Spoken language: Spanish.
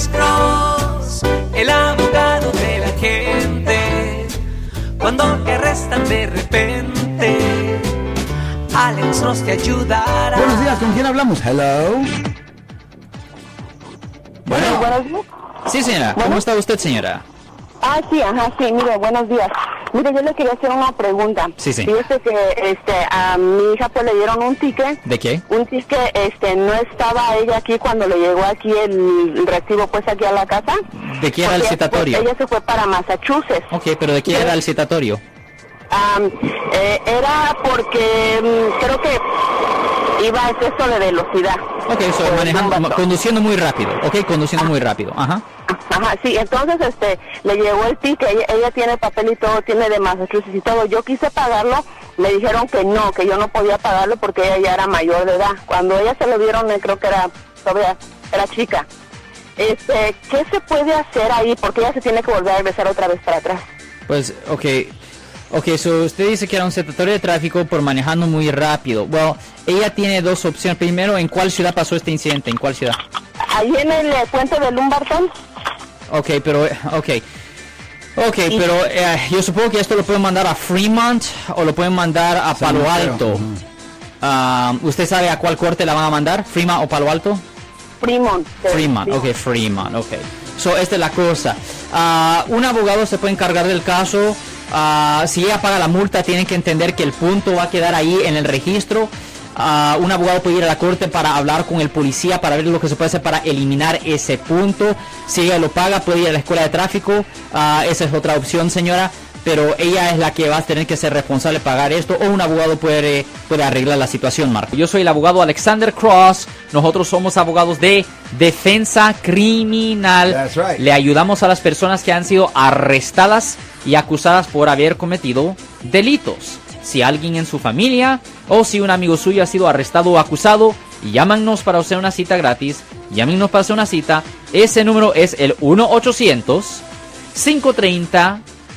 Alex Cross, el abogado de la gente. Cuando te arrestan de repente, Alex Cross te ayudará. Buenos días, ¿con quién hablamos? Hello. Bueno, buenos días. Sí, señora. ¿Cómo está usted, señora? Ah, sí, ajá, sí, mire, buenos días. Mire, yo le quería hacer una pregunta. Sí, sí. Fíjese que este, a mi hija pues le dieron un ticket. ¿De qué? Un ticket, este, no estaba ella aquí cuando le llegó aquí el, el recibo pues aquí a la casa. ¿De qué era el Porque, citatorio? pues, ella se fue para Massachusetts. Ok, pero ¿de qué era el citatorio? Eh, era porque mm, creo que iba a exceso de velocidad. Ok, so, el manejando, conduciendo muy rápido. Ok, conduciendo muy rápido. Ajá. Ajá, sí, entonces este le llegó el ticket, ella, ella tiene papel y todo, tiene de Massachusetts y todo. Yo quise pagarlo, me dijeron que no, que yo no podía pagarlo porque ella ya era mayor de edad. Cuando ella se lo dieron, creo que era todavía era chica. Este, ¿qué se puede hacer ahí? Porque ella se tiene que volver a regresar otra vez para atrás. Pues, ok. Ok, so usted dice que era un citatorio de tráfico por manejando muy rápido. Bueno, ella tiene dos opciones. Primero, ¿en cuál ciudad pasó este incidente? ¿En cuál ciudad? Ahí en el eh, puente de Lumbarton, Ok, pero, eh, ok. Ok, pero eh, yo supongo que esto lo pueden mandar a Fremont o lo pueden mandar a Palo Mateo. Alto. Ah, ¿Usted sabe a cuál corte la van a mandar? ¿Fremont o Palo Alto? Fremont. eh, Fremont, ok, Fremont, ok. So, esta es la cosa. Ah, un abogado se puede encargar del caso. Ah, si ella paga la multa, tienen que entender que el punto va a quedar ahí en el registro. Ah, un abogado puede ir a la corte para hablar con el policía para ver lo que se puede hacer para eliminar ese punto. Si ella lo paga, puede ir a la escuela de tráfico. Ah, esa es otra opción, señora. Pero ella es la que va a tener que ser responsable de pagar esto. O un abogado puede, puede arreglar la situación, Marco. Yo soy el abogado Alexander Cross. Nosotros somos abogados de defensa criminal. That's right. Le ayudamos a las personas que han sido arrestadas y acusadas por haber cometido delitos. Si alguien en su familia o si un amigo suyo ha sido arrestado o acusado, llámanos para hacer una cita gratis. Llámenos para hacer una cita. Ese número es el